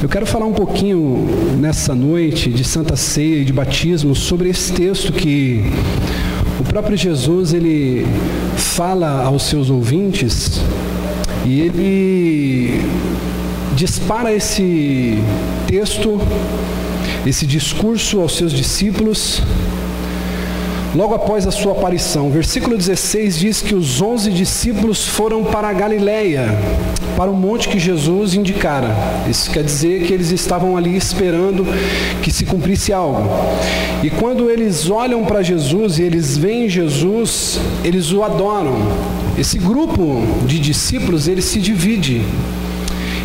Eu quero falar um pouquinho nessa noite de Santa Ceia e de batismo sobre esse texto que o próprio Jesus ele fala aos seus ouvintes e ele dispara esse texto, esse discurso aos seus discípulos logo após a sua aparição. Versículo 16 diz que os onze discípulos foram para a Galiléia, para o monte que Jesus indicara. Isso quer dizer que eles estavam ali esperando que se cumprisse algo. E quando eles olham para Jesus e eles veem Jesus, eles o adoram. Esse grupo de discípulos, ele se divide.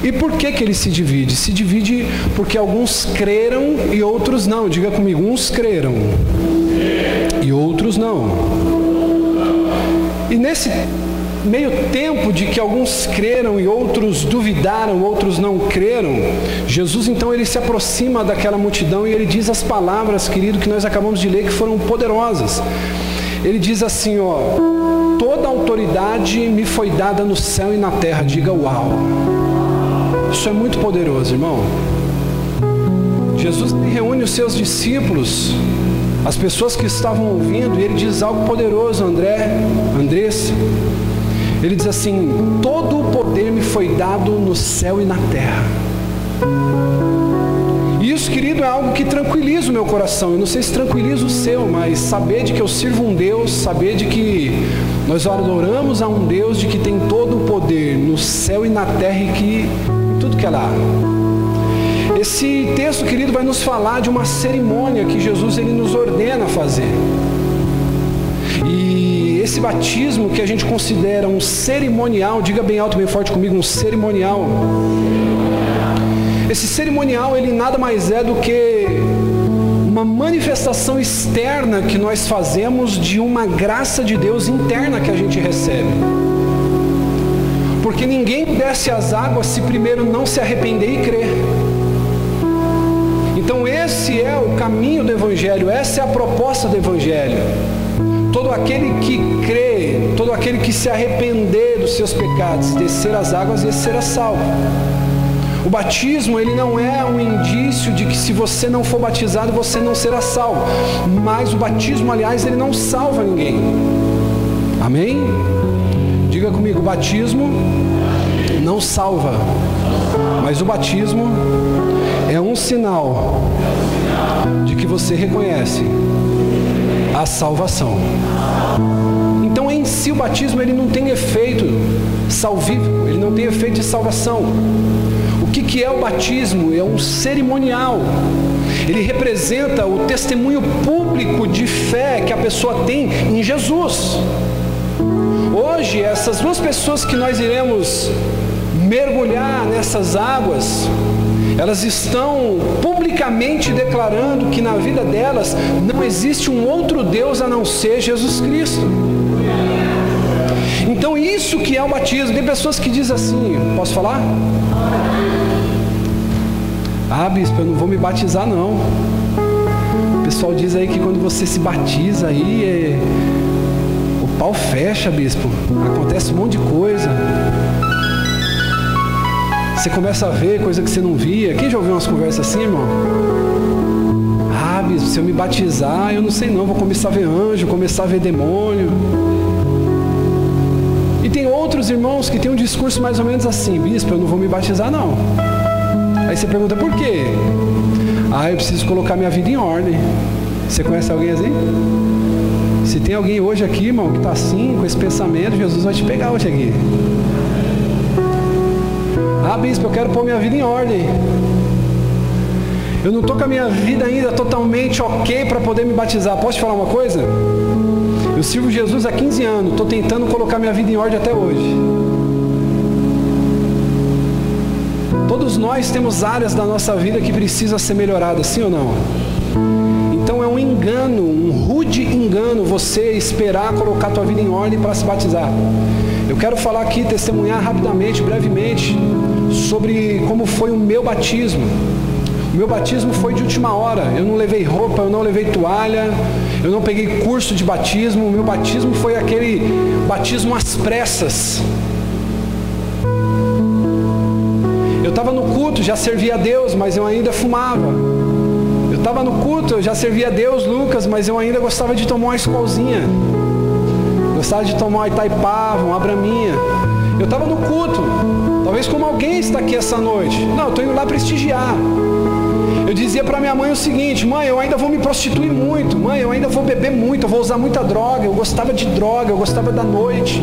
E por que, que ele se divide? Se divide porque alguns creram e outros não. Diga comigo, uns creram e outros não. E nesse meio tempo de que alguns creram e outros duvidaram, outros não creram, Jesus então ele se aproxima daquela multidão e ele diz as palavras, querido, que nós acabamos de ler que foram poderosas. Ele diz assim, ó: Toda autoridade me foi dada no céu e na terra. Diga uau. Isso é muito poderoso, irmão. Jesus reúne os seus discípulos as pessoas que estavam ouvindo, e ele diz algo poderoso, André, Andressa. Ele diz assim: Todo o poder me foi dado no céu e na terra. E isso, querido, é algo que tranquiliza o meu coração. Eu não sei se tranquiliza o seu, mas saber de que eu sirvo um Deus, saber de que nós adoramos a um Deus de que tem todo o poder no céu e na terra e que tudo que é lá. Esse texto, querido, vai nos falar de uma cerimônia que Jesus ele nos ordena fazer. E esse batismo que a gente considera um cerimonial, diga bem alto, bem forte comigo, um cerimonial. Esse cerimonial, ele nada mais é do que uma manifestação externa que nós fazemos de uma graça de Deus interna que a gente recebe. Porque ninguém desce as águas se primeiro não se arrepender e crer. Esse é o caminho do Evangelho, essa é a proposta do Evangelho. Todo aquele que crê, todo aquele que se arrepender dos seus pecados, descer as águas, esse será salvo. O batismo, ele não é um indício de que se você não for batizado, você não será salvo. Mas o batismo, aliás, ele não salva ninguém. Amém? Diga comigo, o batismo não salva. Mas o batismo é um sinal de que você reconhece a salvação. Então, em si, o batismo ele não tem efeito salvífico, ele não tem efeito de salvação. O que, que é o batismo? É um cerimonial. Ele representa o testemunho público de fé que a pessoa tem em Jesus. Hoje, essas duas pessoas que nós iremos mergulhar nessas águas, elas estão publicamente declarando que na vida delas não existe um outro Deus a não ser Jesus Cristo. Então isso que é o batismo. Tem pessoas que dizem assim, posso falar? Ah, bispo, eu não vou me batizar não. O pessoal diz aí que quando você se batiza aí, é... o pau fecha, bispo. Acontece um monte de coisa. Você começa a ver coisa que você não via. Quem já ouviu umas conversas assim, irmão? Ah, bispo, se eu me batizar, eu não sei não, vou começar a ver anjo, começar a ver demônio. E tem outros irmãos que têm um discurso mais ou menos assim, bispo, eu não vou me batizar não. Aí você pergunta por quê? Ah, eu preciso colocar minha vida em ordem. Você conhece alguém assim? Se tem alguém hoje aqui, irmão, que está assim, com esse pensamento, Jesus vai te pegar hoje aqui. Ah, bispo, eu quero pôr minha vida em ordem. Eu não estou com a minha vida ainda totalmente ok para poder me batizar. Posso te falar uma coisa? Eu sirvo Jesus há 15 anos, estou tentando colocar minha vida em ordem até hoje. Todos nós temos áreas da nossa vida que precisa ser melhorada, sim ou não? Então é um engano, um rude engano você esperar colocar tua vida em ordem para se batizar. Eu quero falar aqui, testemunhar rapidamente, brevemente, sobre como foi o meu batismo. O meu batismo foi de última hora. Eu não levei roupa, eu não levei toalha, eu não peguei curso de batismo. O meu batismo foi aquele batismo às pressas. Eu estava no culto já servia a Deus, mas eu ainda fumava. Eu estava no culto, eu já servia a Deus, Lucas, mas eu ainda gostava de tomar uma escolzinha. Gostava de tomar uma Itaipava, uma Braminha. Eu estava no culto, talvez como alguém está aqui essa noite. Não, eu estou indo lá prestigiar. Eu dizia para minha mãe o seguinte: mãe, eu ainda vou me prostituir muito, mãe, eu ainda vou beber muito, eu vou usar muita droga. Eu gostava de droga, eu gostava da noite.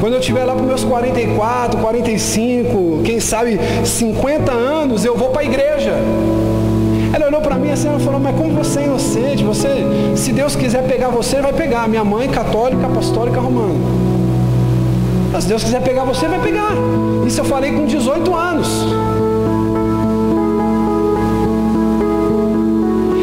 Quando eu estiver lá para meus 44, 45, quem sabe 50 anos, eu vou para a igreja. Ela olhou para mim assim e falou, mas como você é inocente, você, se Deus quiser pegar você, vai pegar. Minha mãe católica, apostólica, romana. Mas Deus quiser pegar você, vai pegar. Isso eu falei com 18 anos.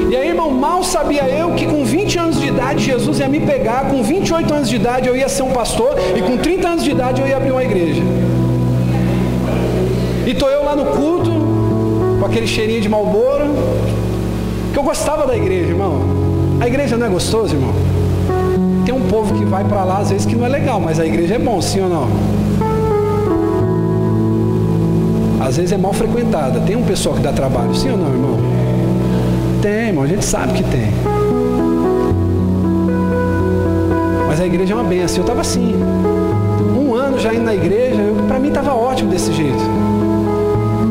E aí, irmão, mal sabia eu que com 20 anos de idade Jesus ia me pegar, com 28 anos de idade eu ia ser um pastor e com 30 anos de idade eu ia abrir uma igreja. E tô eu lá no culto, com aquele cheirinho de malboro, que eu gostava da igreja, irmão. A igreja não é gostoso, irmão? Um povo que vai para lá às vezes que não é legal, mas a igreja é bom, sim ou não? Às vezes é mal frequentada. Tem um pessoal que dá trabalho, sim ou não, irmão? Tem, irmão, a gente sabe que tem. Mas a igreja é uma benção. Eu estava assim. Um ano já indo na igreja, para mim estava ótimo desse jeito.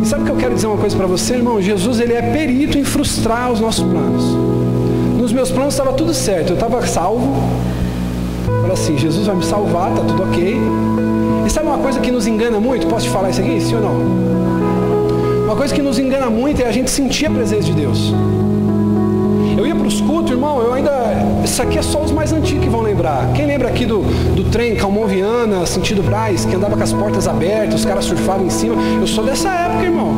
E sabe o que eu quero dizer uma coisa para você, irmão? Jesus ele é perito em frustrar os nossos planos. Nos meus planos estava tudo certo, eu estava salvo. Assim, Jesus vai me salvar, tá tudo ok. E sabe uma coisa que nos engana muito? Posso te falar isso aqui, sim ou não? Uma coisa que nos engana muito é a gente sentir a presença de Deus. Eu ia para os cultos, irmão, eu ainda. Isso aqui é só os mais antigos que vão lembrar. Quem lembra aqui do, do trem Calmon Viana, sentido Braz, que andava com as portas abertas, os caras surfavam em cima? Eu sou dessa época, irmão.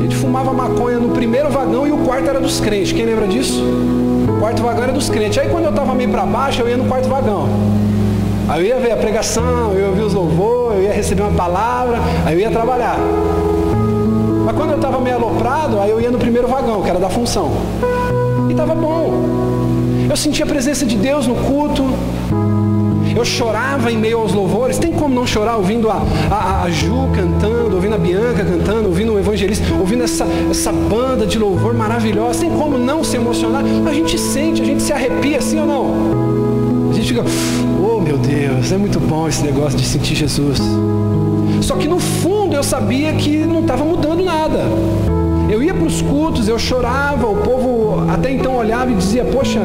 A gente fumava maconha no primeiro vagão e o quarto era dos crentes. Quem lembra disso? Quarto vagão era dos crentes. Aí quando eu estava meio para baixo, eu ia no quarto vagão. Aí eu ia ver a pregação, eu ia ouvir os louvores, eu ia receber uma palavra, aí eu ia trabalhar. Mas quando eu estava meio aloprado, aí eu ia no primeiro vagão, que era da função. E estava bom. Eu sentia a presença de Deus no culto. Eu chorava em meio aos louvores. Tem como não chorar ouvindo a, a, a Ju cantando, ouvindo a Bianca cantando, ouvindo o evangelista, ouvindo essa, essa banda de louvor maravilhosa? Tem como não se emocionar? A gente sente, a gente se arrepia, assim ou não? A gente fica, oh meu Deus, é muito bom esse negócio de sentir Jesus. Só que no fundo eu sabia que não estava mudando. Eu ia para os cultos, eu chorava, o povo até então olhava e dizia, poxa,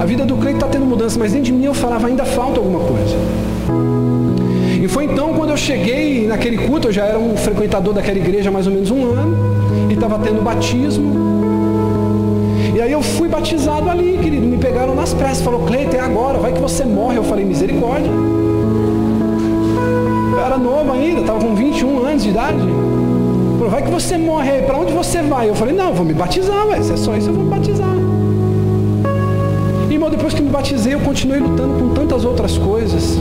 a vida do crente está tendo mudança, mas dentro de mim eu falava, ainda falta alguma coisa. E foi então quando eu cheguei naquele culto, eu já era um frequentador daquela igreja há mais ou menos um ano, e estava tendo batismo. E aí eu fui batizado ali, querido, me pegaram nas pressas, falou, Cleiton, é agora, vai que você morre. Eu falei, misericórdia. Eu era novo ainda, estava com 21 anos de idade falou, vai que você morre aí, para onde você vai? Eu falei, não, vou me batizar, ué, se é só isso, eu vou me batizar. Irmão, depois que me batizei, eu continuei lutando com tantas outras coisas.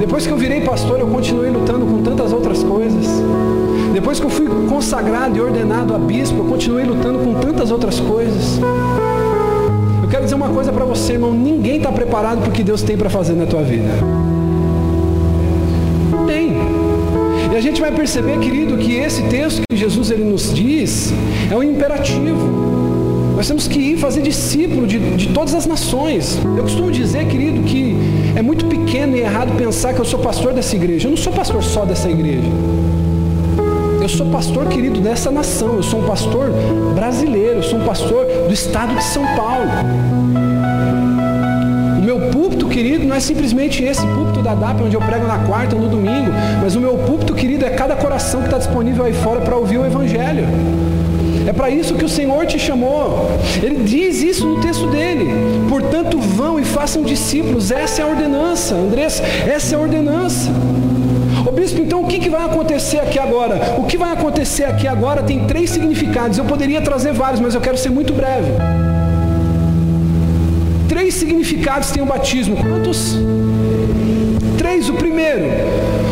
Depois que eu virei pastor, eu continuei lutando com tantas outras coisas. Depois que eu fui consagrado e ordenado a bispo, eu continuei lutando com tantas outras coisas. Eu quero dizer uma coisa para você, irmão: ninguém está preparado para o que Deus tem para fazer na tua vida. E a gente vai perceber, querido, que esse texto que Jesus ele nos diz é um imperativo. Nós temos que ir fazer discípulo de, de todas as nações. Eu costumo dizer, querido, que é muito pequeno e errado pensar que eu sou pastor dessa igreja. Eu não sou pastor só dessa igreja. Eu sou pastor, querido, dessa nação. Eu sou um pastor brasileiro. Eu sou um pastor do estado de São Paulo meu púlpito, querido, não é simplesmente esse púlpito da DAP, onde eu prego na quarta ou no domingo, mas o meu púlpito, querido, é cada coração que está disponível aí fora para ouvir o Evangelho. É para isso que o Senhor te chamou. Ele diz isso no texto dele. Portanto, vão e façam discípulos. Essa é a ordenança, Andrés, essa é a ordenança. Ô bispo, então o que, que vai acontecer aqui agora? O que vai acontecer aqui agora tem três significados. Eu poderia trazer vários, mas eu quero ser muito breve três significados tem o batismo. Quantos? Três. O primeiro.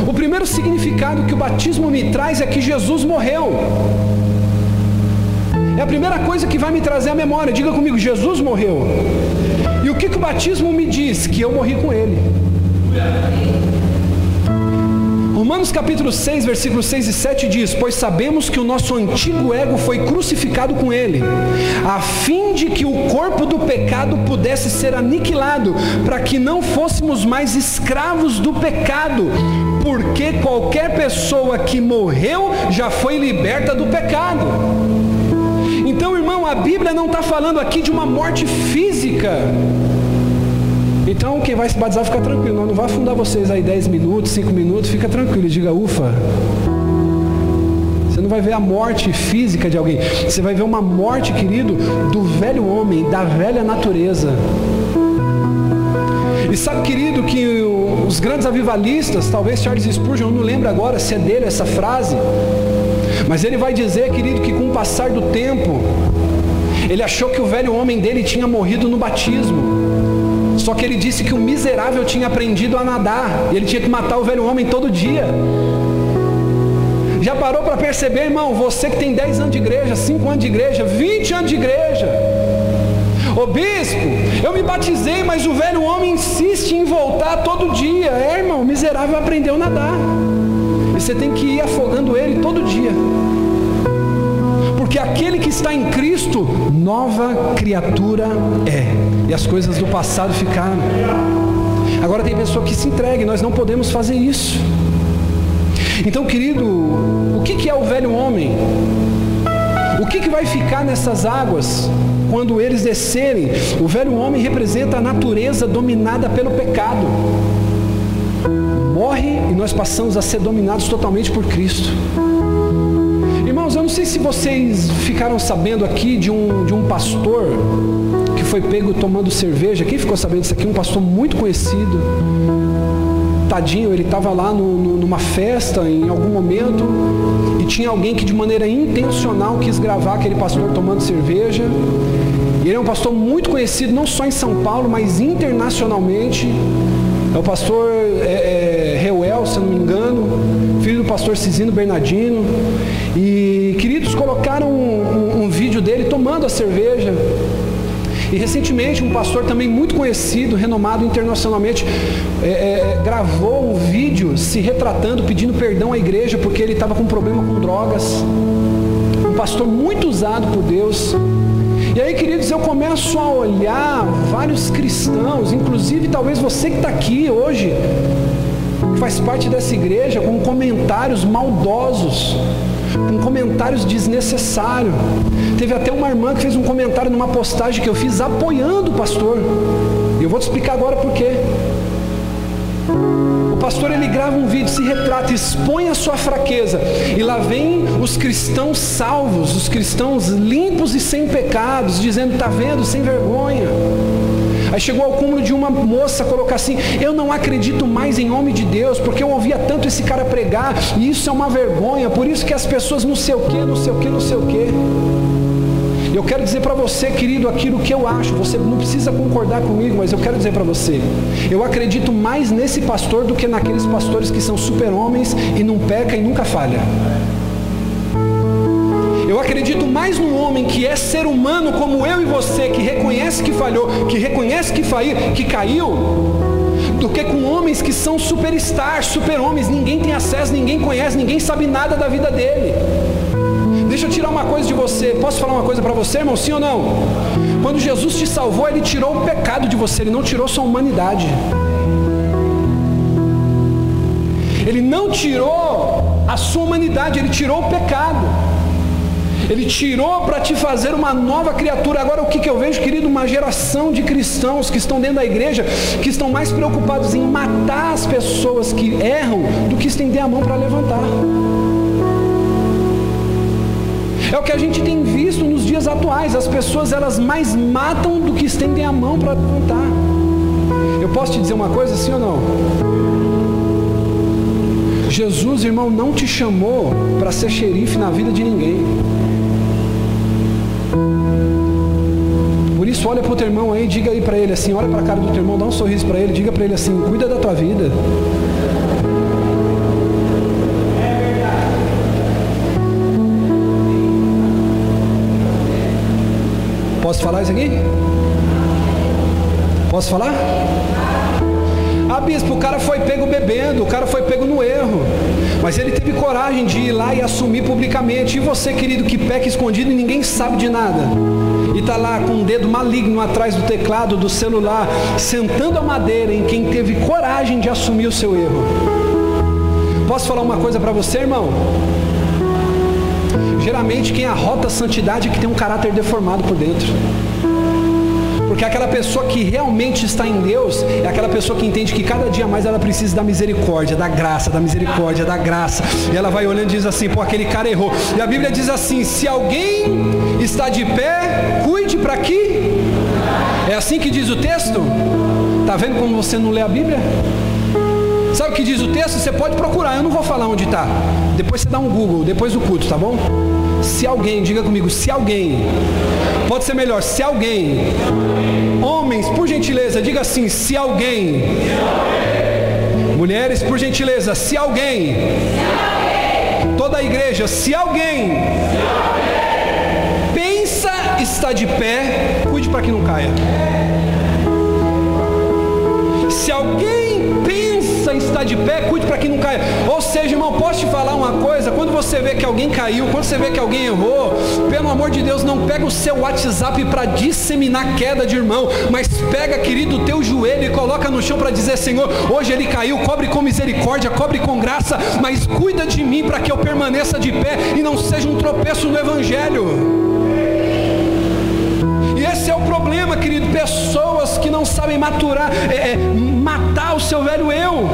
O primeiro significado que o batismo me traz é que Jesus morreu. É a primeira coisa que vai me trazer a memória. Diga comigo, Jesus morreu. E o que, que o batismo me diz? Que eu morri com ele. Romanos capítulo 6, versículos 6 e 7 diz: Pois sabemos que o nosso antigo ego foi crucificado com ele, a fim de que o corpo do pecado pudesse ser aniquilado, para que não fôssemos mais escravos do pecado, porque qualquer pessoa que morreu já foi liberta do pecado. Então, irmão, a Bíblia não está falando aqui de uma morte física. Então, quem vai se batizar, fica tranquilo. Não, não vai afundar vocês aí 10 minutos, 5 minutos, fica tranquilo. Diga, ufa. Você não vai ver a morte física de alguém. Você vai ver uma morte, querido, do velho homem, da velha natureza. E sabe, querido, que os grandes avivalistas, talvez Charles Spurgeon, eu não lembro agora se é dele essa frase, mas ele vai dizer, querido, que com o passar do tempo, ele achou que o velho homem dele tinha morrido no batismo. Só que ele disse que o miserável tinha aprendido a nadar e ele tinha que matar o velho homem todo dia. Já parou para perceber, irmão? Você que tem 10 anos de igreja, 5 anos de igreja, 20 anos de igreja. Ô bispo, eu me batizei, mas o velho homem insiste em voltar todo dia. É, irmão, o miserável aprendeu a nadar. E você tem que ir afogando ele todo dia. Porque aquele que está em Cristo, nova criatura é. E as coisas do passado ficaram. Agora tem pessoa que se entrega, nós não podemos fazer isso. Então, querido, o que, que é o velho homem? O que, que vai ficar nessas águas quando eles descerem? O velho homem representa a natureza dominada pelo pecado. Morre e nós passamos a ser dominados totalmente por Cristo. Irmãos, eu não sei se vocês ficaram sabendo aqui de um, de um pastor que foi pego tomando cerveja. Quem ficou sabendo disso aqui? Um pastor muito conhecido. Tadinho, ele estava lá no, no, numa festa em algum momento e tinha alguém que de maneira intencional quis gravar aquele pastor tomando cerveja. Ele é um pastor muito conhecido, não só em São Paulo, mas internacionalmente. É o pastor é, é, Reuel, se não me engano, filho do pastor Cisino Bernardino. E colocaram um, um, um vídeo dele tomando a cerveja. E recentemente um pastor também muito conhecido, renomado internacionalmente, é, é, gravou um vídeo se retratando, pedindo perdão à igreja porque ele estava com problema com drogas. Um pastor muito usado por Deus. E aí, queridos, eu começo a olhar vários cristãos, inclusive talvez você que está aqui hoje, que faz parte dessa igreja, com comentários maldosos, com comentários desnecessários. Teve até uma irmã que fez um comentário numa postagem que eu fiz apoiando o pastor. E eu vou te explicar agora por quê pastor ele grava um vídeo, se retrata, expõe a sua fraqueza. E lá vem os cristãos salvos, os cristãos limpos e sem pecados, dizendo: "Tá vendo, sem vergonha". Aí chegou ao cúmulo de uma moça colocar assim: Eu não acredito mais em nome de Deus, porque eu ouvia tanto esse cara pregar, e isso é uma vergonha, por isso que as pessoas não sei o que, não sei o que, não sei o que. Eu quero dizer para você, querido, aquilo que eu acho. Você não precisa concordar comigo, mas eu quero dizer para você. Eu acredito mais nesse pastor do que naqueles pastores que são super-homens e não peca e nunca falha. Eu acredito mais no homem que é ser humano como eu e você, que reconhece que falhou, que reconhece que, que caiu, do que com homens que são superstars, super-homens, ninguém tem acesso, ninguém conhece, ninguém sabe nada da vida dele. Deixa eu tirar uma coisa de você. Posso falar uma coisa para você, irmão? Sim ou não? Quando Jesus te salvou, Ele tirou o pecado de você, Ele não tirou sua humanidade. Ele não tirou a sua humanidade, Ele tirou o pecado. Ele tirou para te fazer uma nova criatura. Agora, o que, que eu vejo, querido? Uma geração de cristãos que estão dentro da igreja, que estão mais preocupados em matar as pessoas que erram do que estender a mão para levantar. É o que a gente tem visto nos dias atuais. As pessoas elas mais matam do que estendem a mão para contar. Eu posso te dizer uma coisa, sim ou não? Jesus, irmão, não te chamou para ser xerife na vida de ninguém. Por isso, olha para o teu irmão aí, diga aí para ele assim, olha para a cara do teu irmão, dá um sorriso para ele, diga para ele assim, cuida da tua vida. Posso falar isso aqui? Posso falar? Ah, bispo, o cara foi pego bebendo, o cara foi pego no erro. Mas ele teve coragem de ir lá e assumir publicamente. E você, querido, que peca escondido e ninguém sabe de nada. E está lá com um dedo maligno atrás do teclado do celular, sentando a madeira em quem teve coragem de assumir o seu erro. Posso falar uma coisa para você, irmão? Geralmente quem arrota a santidade é que tem um caráter deformado por dentro. Porque aquela pessoa que realmente está em Deus é aquela pessoa que entende que cada dia mais ela precisa da misericórdia, da graça, da misericórdia, da graça. E ela vai olhando e diz assim: pô, aquele cara errou. E a Bíblia diz assim: se alguém está de pé, cuide para que. É assim que diz o texto? Tá vendo como você não lê a Bíblia? Sabe o que diz o texto? Você pode procurar, eu não vou falar onde está. Depois você dá um Google, depois do culto, tá bom? Se alguém, diga comigo, se alguém, pode ser melhor, se alguém, homens, por gentileza, diga assim, se alguém, mulheres, por gentileza, se alguém, toda a igreja, se alguém, pensa está de pé, cuide para que não caia. Se alguém pensa estar de pé, cuide para que não caia. Ou seja, irmão, posso te falar uma coisa? Quando você vê que alguém caiu, quando você vê que alguém errou, pelo amor de Deus, não pega o seu WhatsApp para disseminar queda de irmão, mas pega, querido, o teu joelho e coloca no chão para dizer: Senhor, hoje ele caiu, cobre com misericórdia, cobre com graça, mas cuida de mim para que eu permaneça de pé e não seja um tropeço no Evangelho. Problema, querido. Pessoas que não sabem maturar, é, é, matar o seu velho eu.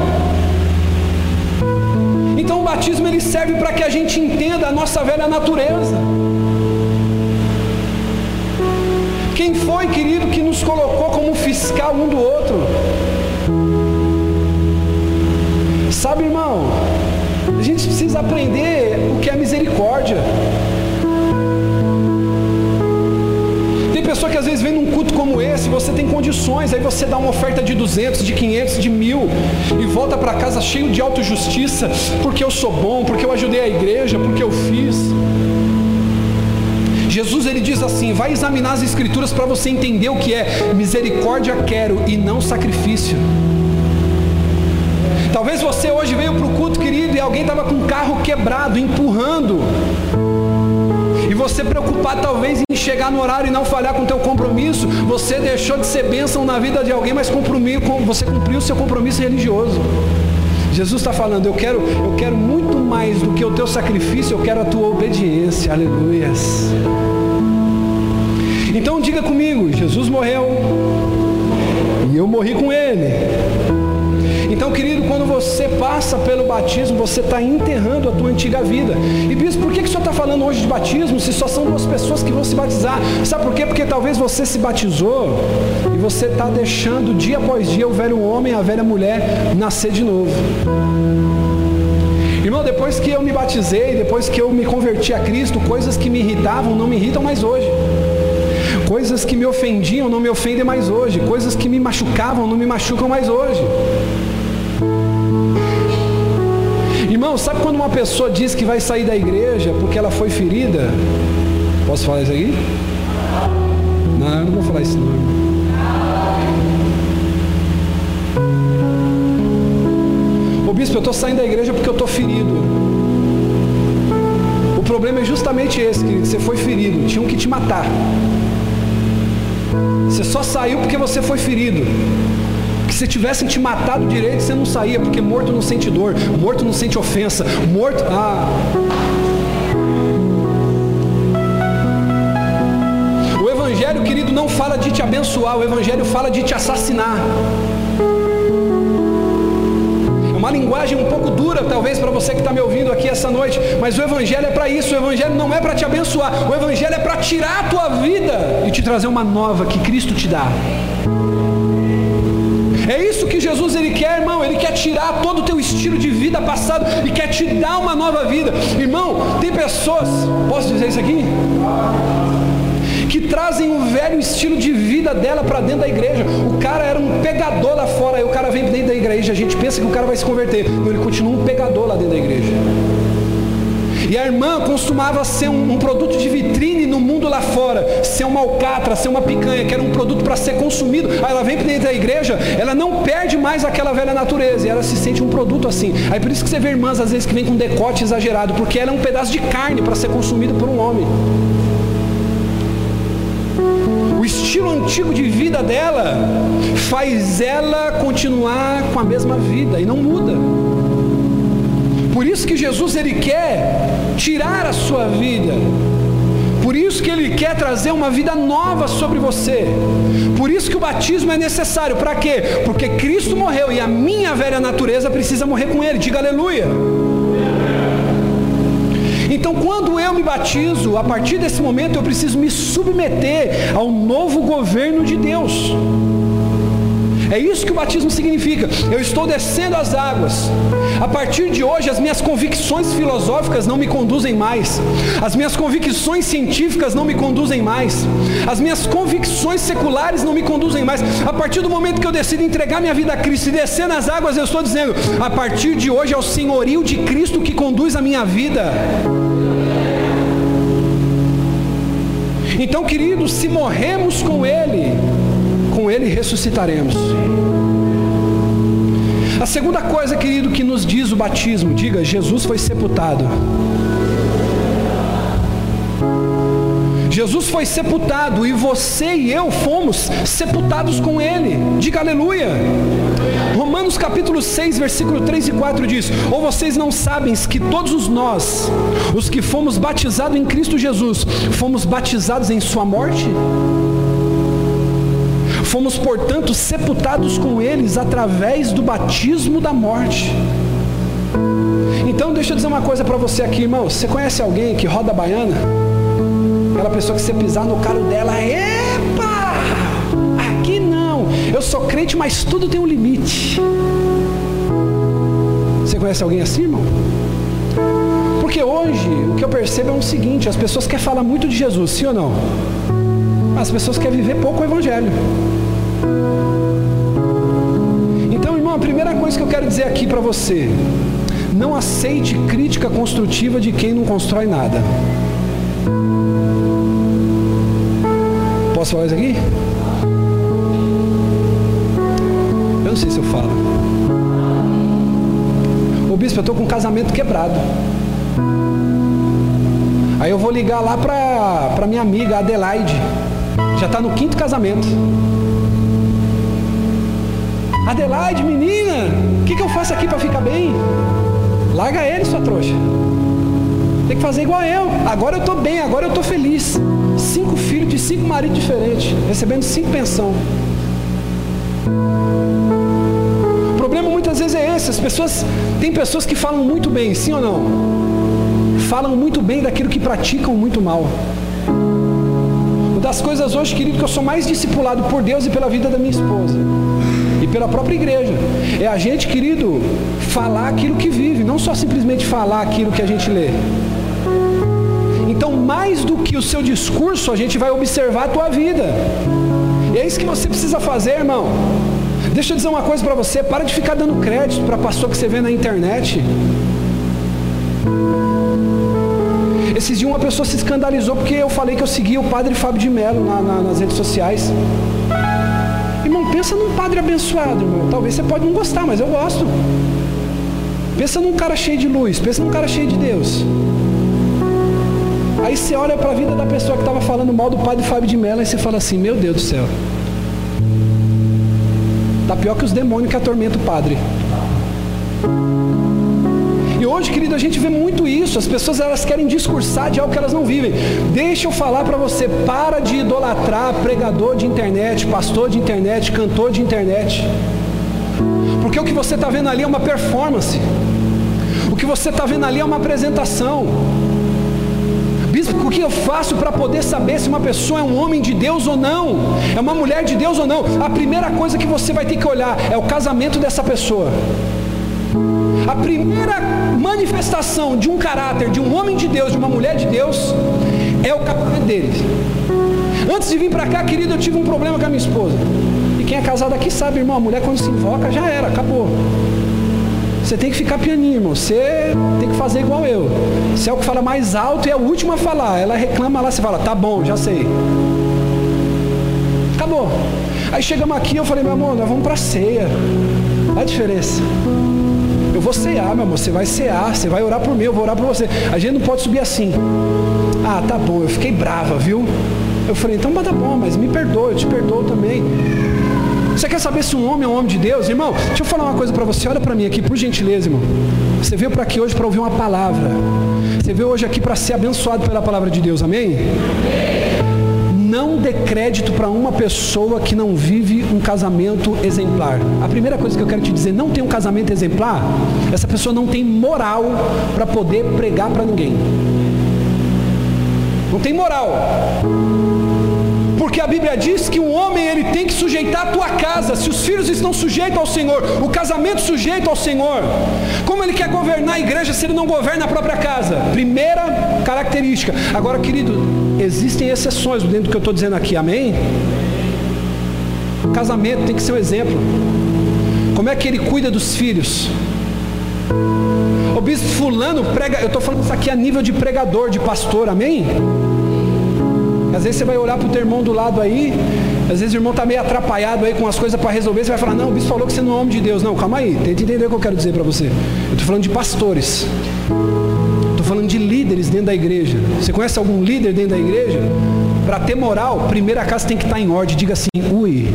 Então o batismo ele serve para que a gente entenda a nossa velha natureza. Quem foi, querido, que nos colocou como fiscal um do outro? Sabe, irmão, a gente precisa aprender o que é misericórdia. Às vezes vem num culto como esse, você tem condições, aí você dá uma oferta de 200, de 500, de mil e volta para casa cheio de autojustiça, porque eu sou bom, porque eu ajudei a igreja, porque eu fiz. Jesus ele diz assim: vai examinar as escrituras para você entender o que é misericórdia quero e não sacrifício. Talvez você hoje veio para o culto, querido, e alguém estava com o carro quebrado, empurrando. E você preocupado talvez chegar no horário e não falhar com o teu compromisso, você deixou de ser bênção na vida de alguém, mas você cumpriu o seu compromisso religioso. Jesus está falando, eu quero, eu quero muito mais do que o teu sacrifício, eu quero a tua obediência. Aleluias. Então diga comigo, Jesus morreu e eu morri com ele. Então, querido, quando você passa pelo batismo, você está enterrando a tua antiga vida. E bispo, por que, que o senhor está falando hoje de batismo se só são duas pessoas que vão se batizar? Sabe por quê? Porque talvez você se batizou e você está deixando dia após dia o velho homem, a velha mulher nascer de novo. Irmão, depois que eu me batizei, depois que eu me converti a Cristo, coisas que me irritavam não me irritam mais hoje. Coisas que me ofendiam não me ofendem mais hoje. Coisas que me machucavam não me machucam mais hoje. Irmão, sabe quando uma pessoa diz que vai sair da igreja porque ela foi ferida? Posso falar isso aqui? Não, eu não vou falar isso não. Ô bispo, eu estou saindo da igreja porque eu estou ferido. O problema é justamente esse, querido. Você foi ferido, tinham que te matar. Você só saiu porque você foi ferido. Se tivessem te matado direito, você não saía, porque morto não sente dor, morto não sente ofensa, morto. Ah. O Evangelho, querido, não fala de te abençoar, o Evangelho fala de te assassinar uma linguagem um pouco dura, talvez, para você que está me ouvindo aqui essa noite, mas o Evangelho é para isso, o Evangelho não é para te abençoar, o Evangelho é para tirar a tua vida e te trazer uma nova que Cristo te dá. É isso que Jesus ele quer, irmão. Ele quer tirar todo o teu estilo de vida passado e quer te dar uma nova vida. Irmão, tem pessoas, posso dizer isso aqui? Que trazem um velho estilo de vida dela para dentro da igreja. O cara era um pegador lá fora, aí o cara vem dentro da igreja, a gente pensa que o cara vai se converter. Ele continua um pegador lá dentro da igreja. E a irmã costumava ser um, um produto de vitrine no mundo lá fora, ser uma alcatra, ser uma picanha, que era um produto para ser consumido. Aí ela vem para dentro da igreja, ela não perde mais aquela velha natureza, e ela se sente um produto assim. Aí por isso que você vê irmãs às vezes que vem com decote exagerado, porque ela é um pedaço de carne para ser consumido por um homem. O estilo antigo de vida dela faz ela continuar com a mesma vida e não muda. Por isso que Jesus ele quer tirar a sua vida. Por isso que ele quer trazer uma vida nova sobre você. Por isso que o batismo é necessário. Para quê? Porque Cristo morreu e a minha velha natureza precisa morrer com ele. Diga aleluia. Então, quando eu me batizo, a partir desse momento eu preciso me submeter ao novo governo de Deus. É isso que o batismo significa. Eu estou descendo as águas. A partir de hoje, as minhas convicções filosóficas não me conduzem mais. As minhas convicções científicas não me conduzem mais. As minhas convicções seculares não me conduzem mais. A partir do momento que eu decido entregar minha vida a Cristo e descer nas águas, eu estou dizendo: a partir de hoje é o senhorio de Cristo que conduz a minha vida. Então, queridos, se morremos com Ele, com Ele ressuscitaremos. A segunda coisa, querido, que nos diz o batismo, diga: Jesus foi sepultado. Jesus foi sepultado e você e eu fomos sepultados com Ele. Diga aleluia. Romanos capítulo 6, versículo 3 e 4 diz: Ou vocês não sabem que todos os nós, os que fomos batizados em Cristo Jesus, fomos batizados em Sua morte? Fomos, portanto, sepultados com eles através do batismo da morte. Então, deixa eu dizer uma coisa para você aqui, irmão. Você conhece alguém que roda baiana? Aquela pessoa que você pisar no carro dela, epa! Aqui não. Eu sou crente, mas tudo tem um limite. Você conhece alguém assim, irmão? Porque hoje o que eu percebo é o seguinte: as pessoas querem falar muito de Jesus, sim ou não? As pessoas querem viver pouco o Evangelho. Então, irmão, a primeira coisa que eu quero dizer aqui para você: não aceite crítica construtiva de quem não constrói nada. Posso falar isso aqui? Eu não sei se eu falo. Ô bispo, eu estou com um casamento quebrado. Aí eu vou ligar lá para minha amiga Adelaide. Já está no quinto casamento. Adelaide, menina, o que, que eu faço aqui para ficar bem? Larga ele, sua trouxa. Tem que fazer igual eu. Agora eu estou bem, agora eu estou feliz. Cinco filhos de cinco maridos diferentes, recebendo cinco pensão. O problema muitas vezes é esse. As pessoas, tem pessoas que falam muito bem, sim ou não? Falam muito bem daquilo que praticam muito mal das coisas hoje, querido, que eu sou mais discipulado por Deus e pela vida da minha esposa. Pela própria igreja. É a gente, querido, falar aquilo que vive, não só simplesmente falar aquilo que a gente lê. Então, mais do que o seu discurso, a gente vai observar a tua vida. E é isso que você precisa fazer, irmão. Deixa eu dizer uma coisa para você, para de ficar dando crédito para pastor que você vê na internet. Esses dias uma pessoa se escandalizou porque eu falei que eu seguia o padre Fábio de Mello na, na, nas redes sociais. Pensa num padre abençoado, irmão. Talvez você pode não gostar, mas eu gosto. Pensa num cara cheio de luz, pensa num cara cheio de Deus. Aí você olha para a vida da pessoa que estava falando mal do padre Fábio de Mello e você fala assim, meu Deus do céu. Tá pior que os demônios que atormentam o padre hoje, querido, a gente vê muito isso. As pessoas elas querem discursar de algo que elas não vivem. Deixa eu falar para você, para de idolatrar pregador de internet, pastor de internet, cantor de internet. Porque o que você está vendo ali é uma performance. O que você está vendo ali é uma apresentação. Bispo, o que eu faço para poder saber se uma pessoa é um homem de Deus ou não? É uma mulher de Deus ou não? A primeira coisa que você vai ter que olhar é o casamento dessa pessoa. A primeira manifestação de um caráter, de um homem de Deus, de uma mulher de Deus, é o casamento deles. Antes de vir para cá, querido, eu tive um problema com a minha esposa. E quem é casado aqui sabe, irmão, a mulher quando se invoca já era, acabou. Você tem que ficar pianinho, irmão. Você tem que fazer igual eu. Você é o que fala mais alto e é o último a falar. Ela reclama lá, você fala, tá bom, já sei. Acabou. Aí chegamos aqui, eu falei, meu amor, nós vamos para ceia. Olha a diferença. Eu vou cear, meu amor. Você vai cear, você vai orar por mim, eu vou orar por você. A gente não pode subir assim. Ah, tá bom, eu fiquei brava, viu? Eu falei, então tá bom, mas me perdoa, eu te perdoo também. Você quer saber se um homem é um homem de Deus? Irmão, deixa eu falar uma coisa para você. Olha para mim aqui, por gentileza, irmão. Você veio para aqui hoje para ouvir uma palavra. Você veio hoje aqui para ser abençoado pela palavra de Deus, amém? Não dê crédito para uma pessoa que não vive um casamento exemplar. A primeira coisa que eu quero te dizer, não tem um casamento exemplar, essa pessoa não tem moral para poder pregar para ninguém. Não tem moral. Porque a Bíblia diz que um homem ele tem que sujeitar a tua casa. Se os filhos estão sujeitos ao Senhor, o casamento sujeito ao Senhor, como ele quer governar a igreja se ele não governa a própria casa? Primeira característica. Agora, querido, existem exceções dentro do que eu estou dizendo aqui, amém? casamento tem que ser um exemplo. Como é que ele cuida dos filhos? O bispo fulano prega, eu estou falando isso aqui a nível de pregador, de pastor, amém? Às vezes você vai olhar para o teu irmão do lado aí, às vezes o irmão está meio atrapalhado aí com as coisas para resolver, você vai falar, não, o bispo falou que você não é homem de Deus. Não, calma aí, tenta entender o que eu quero dizer para você. Eu estou falando de pastores. Estou falando de líderes dentro da igreja. Você conhece algum líder dentro da igreja? Para ter moral, primeiro a casa tem que estar tá em ordem. Diga assim, ui,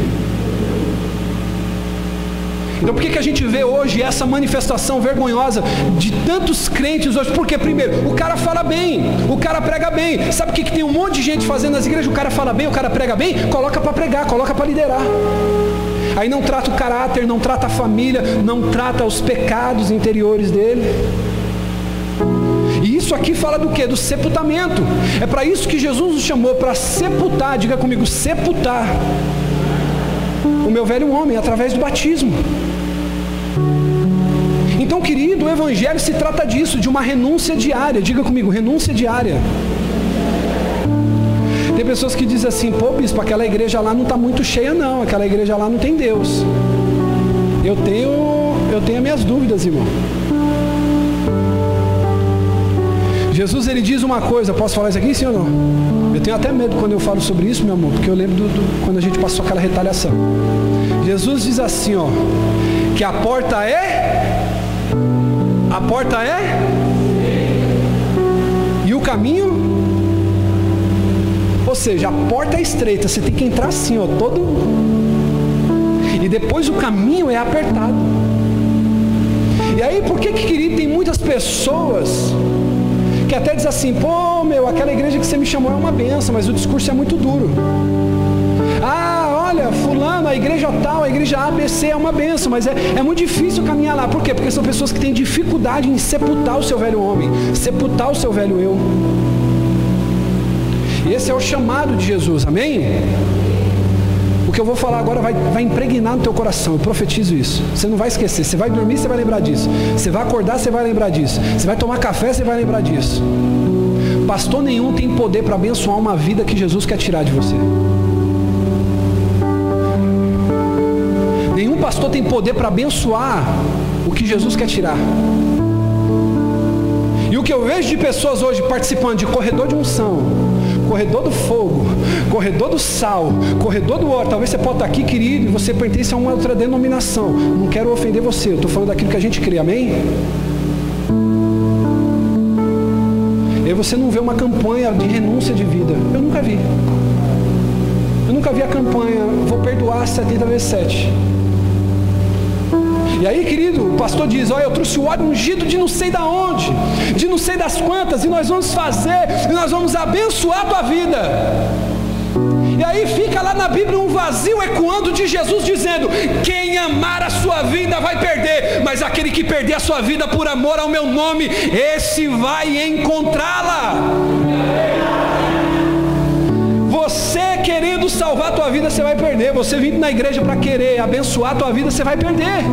então por que, que a gente vê hoje essa manifestação vergonhosa de tantos crentes hoje? Porque, primeiro, o cara fala bem, o cara prega bem. Sabe o que, que tem um monte de gente fazendo nas igrejas? O cara fala bem, o cara prega bem, coloca para pregar, coloca para liderar. Aí não trata o caráter, não trata a família, não trata os pecados interiores dele. E isso aqui fala do que? Do sepultamento. É para isso que Jesus nos chamou, para sepultar, diga comigo, sepultar o meu velho homem através do batismo. Então, querido, o Evangelho se trata disso, de uma renúncia diária. Diga comigo, renúncia diária. Tem pessoas que dizem assim, pô, bispo, aquela igreja lá não está muito cheia, não. Aquela igreja lá não tem Deus. Eu tenho, eu tenho minhas dúvidas, irmão. Jesus ele diz uma coisa, posso falar isso aqui, sim ou não? Eu tenho até medo quando eu falo sobre isso, meu amor, porque eu lembro do, do, quando a gente passou aquela retaliação. Jesus diz assim, ó, que a porta é a porta é e o caminho ou seja, a porta é estreita, você tem que entrar assim, ó, todo e depois o caminho é apertado. E aí, por que que querido, tem muitas pessoas que até diz assim, pô, meu, aquela igreja que você me chamou é uma benção, mas o discurso é muito duro. A igreja tal, a igreja ABC é uma benção, mas é, é muito difícil caminhar lá. Por quê? Porque são pessoas que têm dificuldade em sepultar o seu velho homem, sepultar o seu velho eu. E esse é o chamado de Jesus, amém? O que eu vou falar agora vai, vai impregnar no teu coração, eu profetizo isso. Você não vai esquecer, você vai dormir, você vai lembrar disso. Você vai acordar, você vai lembrar disso. Você vai tomar café, você vai lembrar disso. Pastor nenhum tem poder para abençoar uma vida que Jesus quer tirar de você. Pastor tem poder para abençoar o que Jesus quer tirar. E o que eu vejo de pessoas hoje participando de corredor de unção, corredor do fogo, corredor do sal, corredor do óleo. Talvez você possa estar aqui, querido, e você pertence a uma outra denominação. Não quero ofender você, eu estou falando daquilo que a gente crê, amém? E você não vê uma campanha de renúncia de vida. Eu nunca vi. Eu nunca vi a campanha, vou perdoar 70 vezes 7. E aí, querido, o pastor diz: Olha, eu trouxe o óleo ungido de não sei da onde, de não sei das quantas, e nós vamos fazer, e nós vamos abençoar a tua vida. E aí fica lá na Bíblia um vazio ecoando de Jesus dizendo: Quem amar a sua vida vai perder, mas aquele que perder a sua vida por amor ao meu nome, esse vai encontrá-la. Você querendo salvar a tua vida, você vai perder. Você vindo na igreja para querer abençoar a tua vida, você vai perder.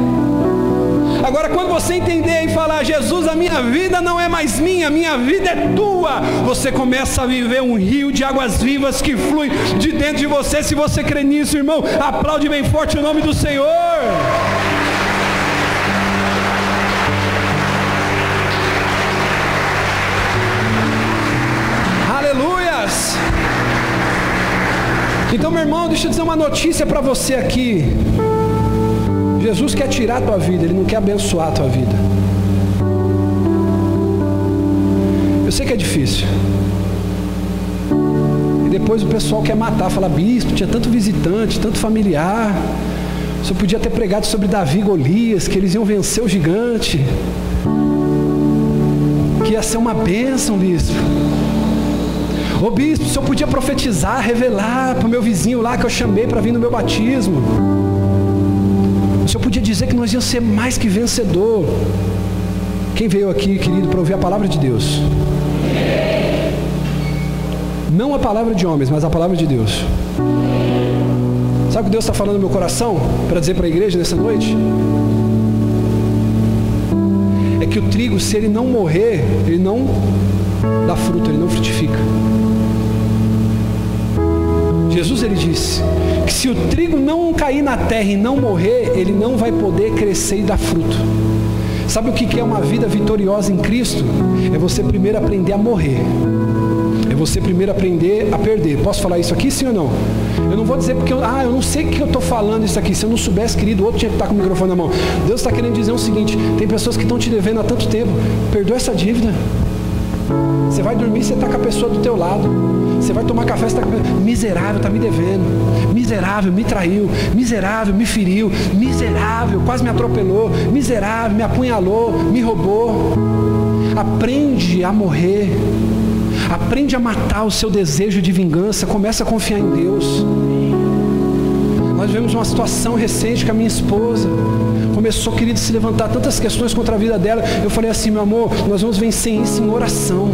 Agora, quando você entender e falar, Jesus, a minha vida não é mais minha, minha vida é tua, você começa a viver um rio de águas vivas que flui de dentro de você. Se você crê nisso, irmão, aplaude bem forte o nome do Senhor. Aleluias! Então, meu irmão, deixa eu dizer uma notícia para você aqui. Jesus quer tirar a tua vida, Ele não quer abençoar a tua vida. Eu sei que é difícil. E depois o pessoal quer matar, fala, bispo, tinha tanto visitante, tanto familiar. Senhor podia ter pregado sobre Davi e Golias, que eles iam vencer o gigante. Que ia ser uma bênção, bispo. Ô bispo, o senhor podia profetizar, revelar para o meu vizinho lá que eu chamei para vir no meu batismo. O senhor podia dizer que nós íamos ser mais que vencedor. Quem veio aqui, querido, para ouvir a palavra de Deus? Não a palavra de homens, mas a palavra de Deus. Sabe o que Deus está falando no meu coração para dizer para a igreja nessa noite? É que o trigo, se ele não morrer, ele não dá fruto, ele não frutifica. Jesus ele disse que se o trigo não cair na terra e não morrer, ele não vai poder crescer e dar fruto. Sabe o que é uma vida vitoriosa em Cristo? É você primeiro aprender a morrer. É você primeiro aprender a perder. Posso falar isso aqui, sim ou não? Eu não vou dizer porque eu, ah, eu não sei o que eu estou falando isso aqui. Se eu não soubesse, querido, outro tinha que estar com o microfone na mão. Deus está querendo dizer o seguinte: tem pessoas que estão te devendo há tanto tempo. Perdoa essa dívida. Você vai dormir, você está com a pessoa do teu lado. Você vai tomar café, você está. Miserável, está me devendo. Miserável, me traiu. Miserável, me feriu. Miserável, quase me atropelou. Miserável, me apunhalou, me roubou. Aprende a morrer. Aprende a matar o seu desejo de vingança. Começa a confiar em Deus. Nós vemos uma situação recente com a minha esposa. Começou, querido, a se levantar tantas questões contra a vida dela. Eu falei assim, meu amor, nós vamos vencer isso em oração.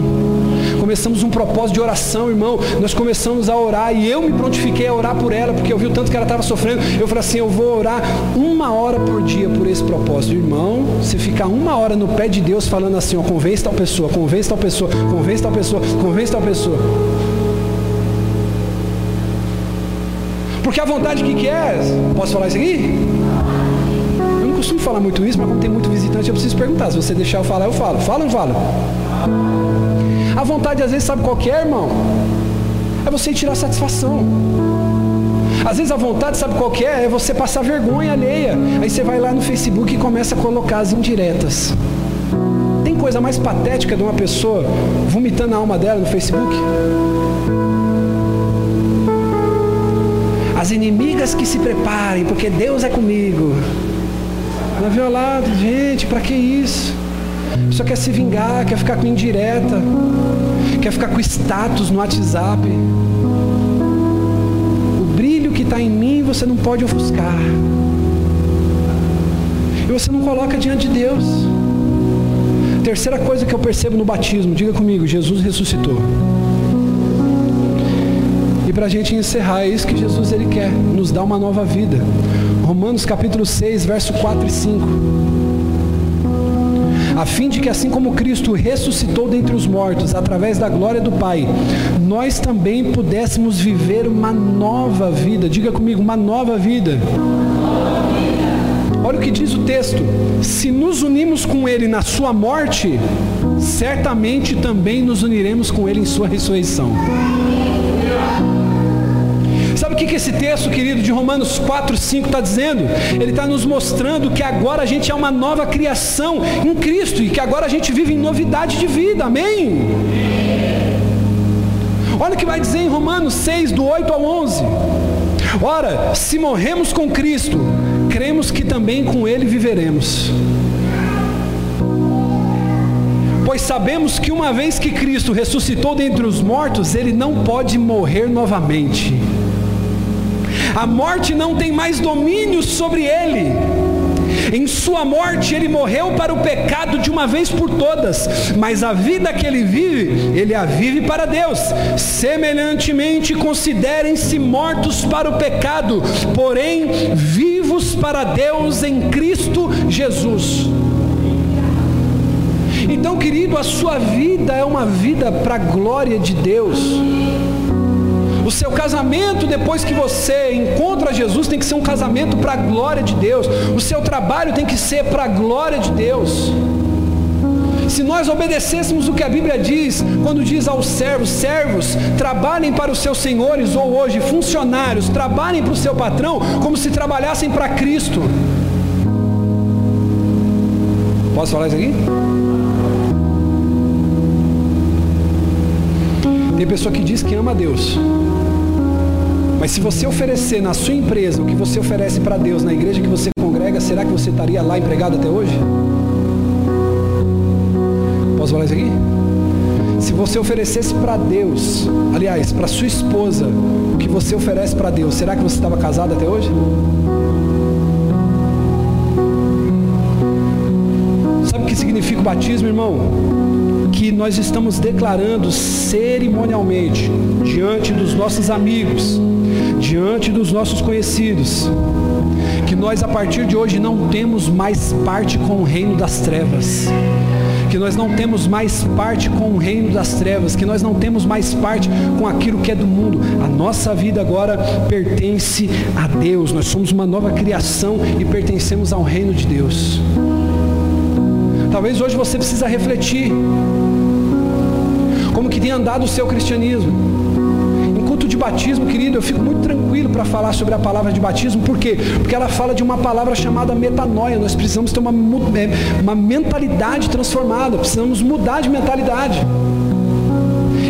Começamos um propósito de oração, irmão. Nós começamos a orar e eu me prontifiquei a orar por ela, porque eu vi o tanto que ela estava sofrendo. Eu falei assim: eu vou orar uma hora por dia por esse propósito. Irmão, você ficar uma hora no pé de Deus falando assim: ó, convence tal pessoa, convence tal pessoa, convence tal pessoa, convence tal pessoa. Porque a vontade que quer, posso falar isso aqui? Eu não costumo falar muito isso, mas como tem muito visitante, eu preciso perguntar. Se você deixar eu falar, eu falo. Fala ou não fala? A vontade, às vezes, sabe qual é, irmão? É você tirar satisfação. Às vezes a vontade, sabe qual é? É você passar vergonha alheia. Aí você vai lá no Facebook e começa a colocar as indiretas. Tem coisa mais patética de uma pessoa vomitando a alma dela no Facebook? As inimigas que se preparem, porque Deus é comigo. Ela é violado, gente, para que isso? Só quer se vingar, quer ficar com indireta, quer ficar com status no WhatsApp. O brilho que está em mim você não pode ofuscar. E você não coloca diante de Deus. Terceira coisa que eu percebo no batismo, diga comigo, Jesus ressuscitou. Para a gente encerrar, é isso que Jesus ele quer, nos dar uma nova vida. Romanos capítulo 6, verso 4 e 5 a fim de que assim como Cristo ressuscitou dentre os mortos através da glória do Pai, nós também pudéssemos viver uma nova vida. Diga comigo, uma nova vida. Olha o que diz o texto: se nos unimos com Ele na Sua morte, certamente também nos uniremos com Ele em Sua ressurreição. Que, que esse texto, querido, de Romanos 4, 5 está dizendo? Ele está nos mostrando que agora a gente é uma nova criação em Cristo e que agora a gente vive em novidade de vida, amém? Olha o que vai dizer em Romanos 6, do 8 ao 11. Ora, se morremos com Cristo, cremos que também com Ele viveremos. Pois sabemos que uma vez que Cristo ressuscitou dentre os mortos, Ele não pode morrer novamente. A morte não tem mais domínio sobre ele. Em sua morte ele morreu para o pecado de uma vez por todas, mas a vida que ele vive, ele a vive para Deus. Semelhantemente, considerem-se mortos para o pecado, porém vivos para Deus em Cristo Jesus. Então, querido, a sua vida é uma vida para a glória de Deus. O seu casamento, depois que você encontra Jesus, tem que ser um casamento para a glória de Deus. O seu trabalho tem que ser para a glória de Deus. Se nós obedecêssemos o que a Bíblia diz, quando diz aos servos, servos, trabalhem para os seus senhores, ou hoje, funcionários, trabalhem para o seu patrão, como se trabalhassem para Cristo. Posso falar isso aqui? Tem pessoa que diz que ama Deus. Mas se você oferecer na sua empresa o que você oferece para Deus na igreja que você congrega, será que você estaria lá empregado até hoje? Posso falar isso aqui? Se você oferecesse para Deus, aliás, para sua esposa, o que você oferece para Deus, será que você estava casado até hoje? Sabe o que significa o batismo, irmão? que nós estamos declarando cerimonialmente diante dos nossos amigos, diante dos nossos conhecidos, que nós a partir de hoje não temos mais parte com o reino das trevas que nós não temos mais parte com o reino das trevas, que nós não temos mais parte com aquilo que é do mundo. A nossa vida agora pertence a Deus. Nós somos uma nova criação e pertencemos ao reino de Deus. Talvez hoje você precisa refletir como que tem andado o seu cristianismo. Batismo, querido, eu fico muito tranquilo para falar sobre a palavra de batismo, por quê? Porque ela fala de uma palavra chamada metanoia. Nós precisamos ter uma, é, uma mentalidade transformada, precisamos mudar de mentalidade.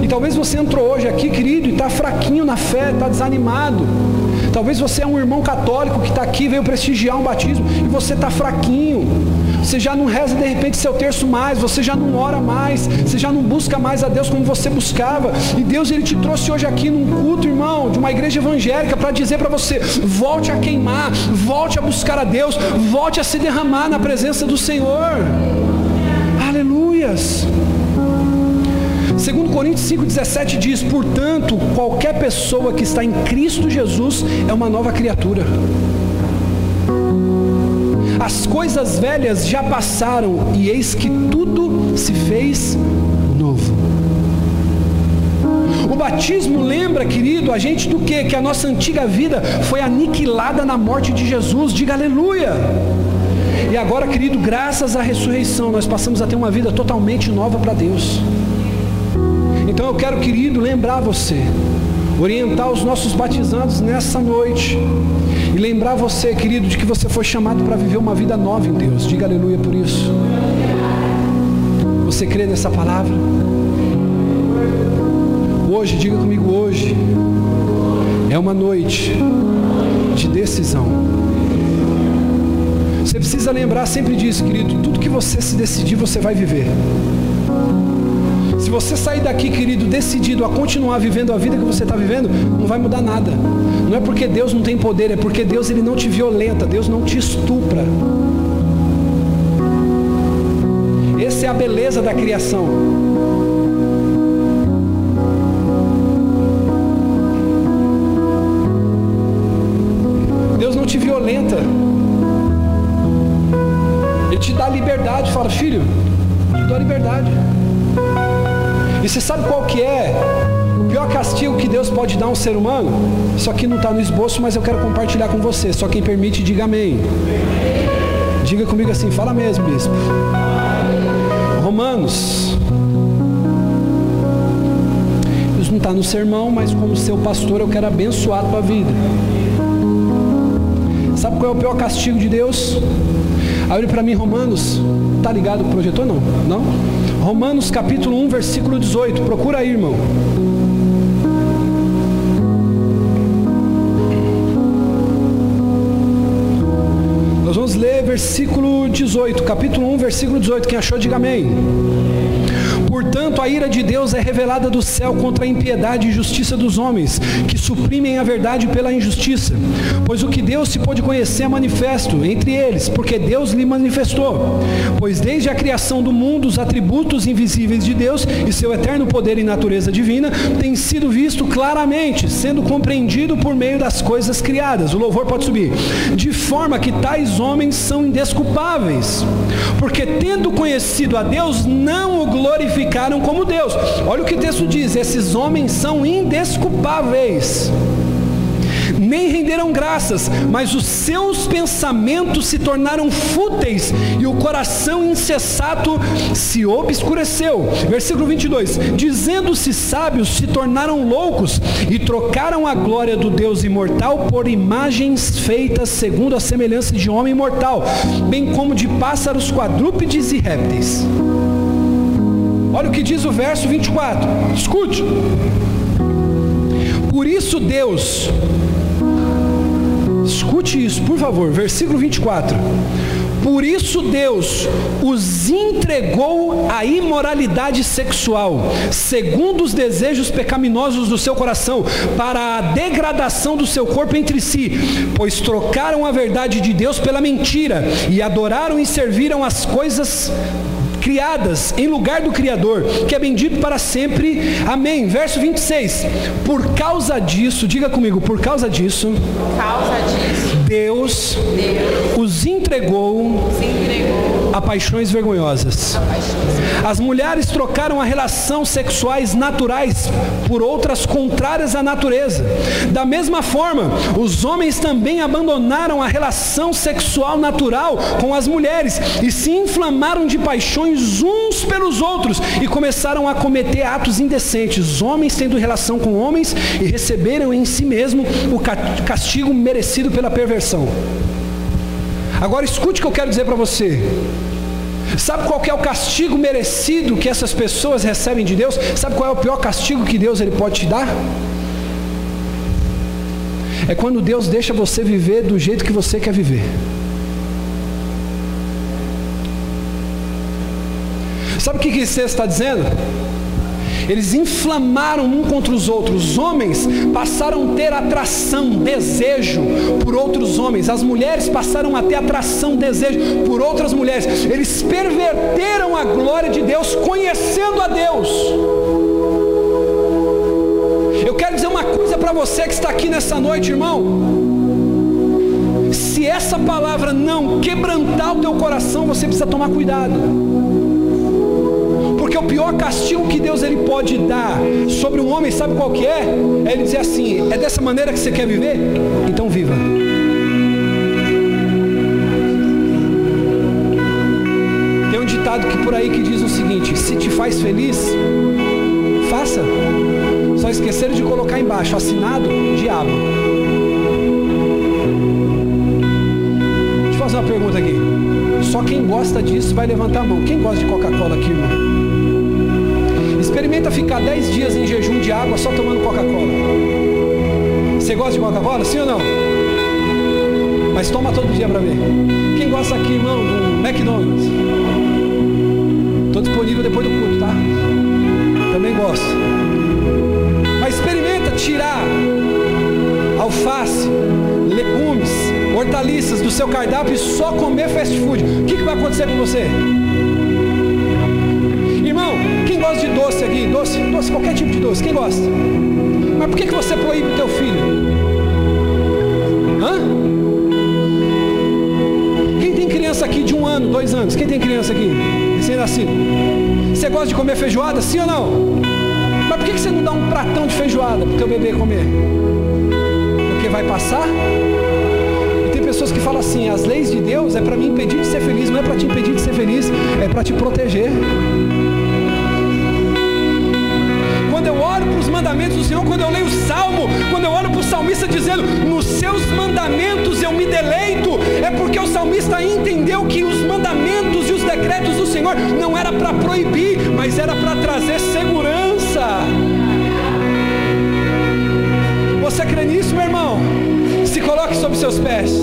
E talvez você entrou hoje aqui, querido, e está fraquinho na fé, está desanimado. Talvez você é um irmão católico que está aqui, veio prestigiar um batismo, e você está fraquinho. Você já não reza de repente seu terço mais, você já não ora mais, você já não busca mais a Deus como você buscava. E Deus ele te trouxe hoje aqui num culto, irmão, de uma igreja evangélica para dizer para você: volte a queimar, volte a buscar a Deus, volte a se derramar na presença do Senhor. Aleluias. Segundo Coríntios 5,17 diz, portanto, qualquer pessoa que está em Cristo Jesus é uma nova criatura. As coisas velhas já passaram e eis que tudo se fez novo. O batismo lembra, querido, a gente do que? Que a nossa antiga vida foi aniquilada na morte de Jesus. Diga aleluia. E agora, querido, graças à ressurreição, nós passamos a ter uma vida totalmente nova para Deus. Então eu quero, querido, lembrar você, orientar os nossos batizandos nessa noite e lembrar você, querido, de que você foi chamado para viver uma vida nova em Deus. Diga aleluia por isso. Você crê nessa palavra? Hoje, diga comigo hoje, é uma noite de decisão. Você precisa lembrar sempre disso, querido. Tudo que você se decidir, você vai viver. Se você sair daqui, querido, decidido a continuar vivendo a vida que você está vivendo, não vai mudar nada. Não é porque Deus não tem poder, é porque Deus ele não te violenta, Deus não te estupra. Essa é a beleza da criação. Que é o pior castigo que Deus pode dar a um ser humano? Isso aqui não está no esboço, mas eu quero compartilhar com você. Só quem permite, diga amém. Diga comigo assim, fala mesmo, bispo. Romanos. Isso não está no sermão, mas como seu pastor eu quero abençoar a tua vida. Sabe qual é o pior castigo de Deus? Abre para mim Romanos. Tá ligado o projetor não? Não? Romanos capítulo 1, versículo 18. Procura aí, irmão. Nós vamos ler versículo 18, capítulo 1, versículo 18. Quem achou, diga amém. Portanto, a ira de Deus é revelada do céu contra a impiedade e injustiça dos homens, que suprimem a verdade pela injustiça. Pois o que Deus se pôde conhecer é manifesto entre eles, porque Deus lhe manifestou. Pois desde a criação do mundo, os atributos invisíveis de Deus e seu eterno poder e natureza divina têm sido visto claramente, sendo compreendido por meio das coisas criadas. O louvor pode subir. De forma que tais homens são indesculpáveis, porque tendo conhecido a Deus, não o glorificaram glorificaram como Deus. Olha o que o texto diz: esses homens são indesculpáveis nem renderam graças, mas os seus pensamentos se tornaram fúteis e o coração insensato se obscureceu. Versículo 22: Dizendo-se sábios, se tornaram loucos e trocaram a glória do Deus imortal por imagens feitas segundo a semelhança de homem mortal, bem como de pássaros, quadrúpedes e répteis. Olha o que diz o verso 24. Escute. Por isso Deus, escute isso, por favor, versículo 24. Por isso Deus os entregou à imoralidade sexual, segundo os desejos pecaminosos do seu coração, para a degradação do seu corpo entre si, pois trocaram a verdade de Deus pela mentira e adoraram e serviram as coisas criadas em lugar do Criador, que é bendito para sempre. Amém. Verso 26. Por causa disso, diga comigo, por causa disso, por causa disso Deus, Deus os entregou, os entregou a paixões vergonhosas. As mulheres trocaram a relação sexuais naturais por outras contrárias à natureza. Da mesma forma, os homens também abandonaram a relação sexual natural com as mulheres e se inflamaram de paixões uns pelos outros e começaram a cometer atos indecentes, homens tendo relação com homens e receberam em si mesmo o castigo merecido pela perversão. Agora escute o que eu quero dizer para você. Sabe qual é o castigo merecido que essas pessoas recebem de Deus? Sabe qual é o pior castigo que Deus ele pode te dar? É quando Deus deixa você viver do jeito que você quer viver. Sabe o que, que você está dizendo? Eles inflamaram um contra os outros. Os homens passaram a ter atração, desejo por outros homens. As mulheres passaram a ter atração, desejo por outras mulheres. Eles perverteram a glória de Deus, conhecendo a Deus. Eu quero dizer uma coisa para você que está aqui nessa noite, irmão. Se essa palavra não quebrantar o teu coração, você precisa tomar cuidado. Pior castigo que Deus ele pode dar sobre um homem, sabe qual que é? É ele dizer assim: é dessa maneira que você quer viver? Então viva. Tem um ditado que por aí que diz o seguinte: se te faz feliz, faça. Só esqueceram de colocar embaixo, assinado, diabo. Deixa eu fazer uma pergunta aqui. Só quem gosta disso vai levantar a mão. Quem gosta de Coca-Cola aqui, irmão? Experimenta ficar 10 dias em jejum de água só tomando Coca-Cola. Você gosta de Coca-Cola? Sim ou não? Mas toma todo dia para ver. Quem gosta aqui, irmão, do McDonald's? Estou disponível depois do culto, tá? Também gosto. Mas experimenta tirar alface, legumes, hortaliças do seu cardápio e só comer fast food. O que, que vai acontecer com você? Gosta de doce aqui? Doce, doce, qualquer tipo de doce. Quem gosta? Mas por que, que você proíbe o teu filho? Hã? Quem tem criança aqui de um ano, dois anos? Quem tem criança aqui? Recém-nascido. Você gosta de comer feijoada? Sim ou não? Mas por que, que você não dá um pratão de feijoada para o teu bebê comer? Porque vai passar? Tem pessoas que falam assim: as leis de Deus é para me impedir de ser feliz, não é para te impedir de ser feliz, é para te proteger. Mandamentos do Senhor, quando eu leio o Salmo, quando eu olho para o salmista dizendo, nos seus mandamentos eu me deleito, é porque o salmista entendeu que os mandamentos e os decretos do Senhor não era para proibir, mas era para trazer segurança. Você crê nisso, meu irmão? Se coloque sobre seus pés.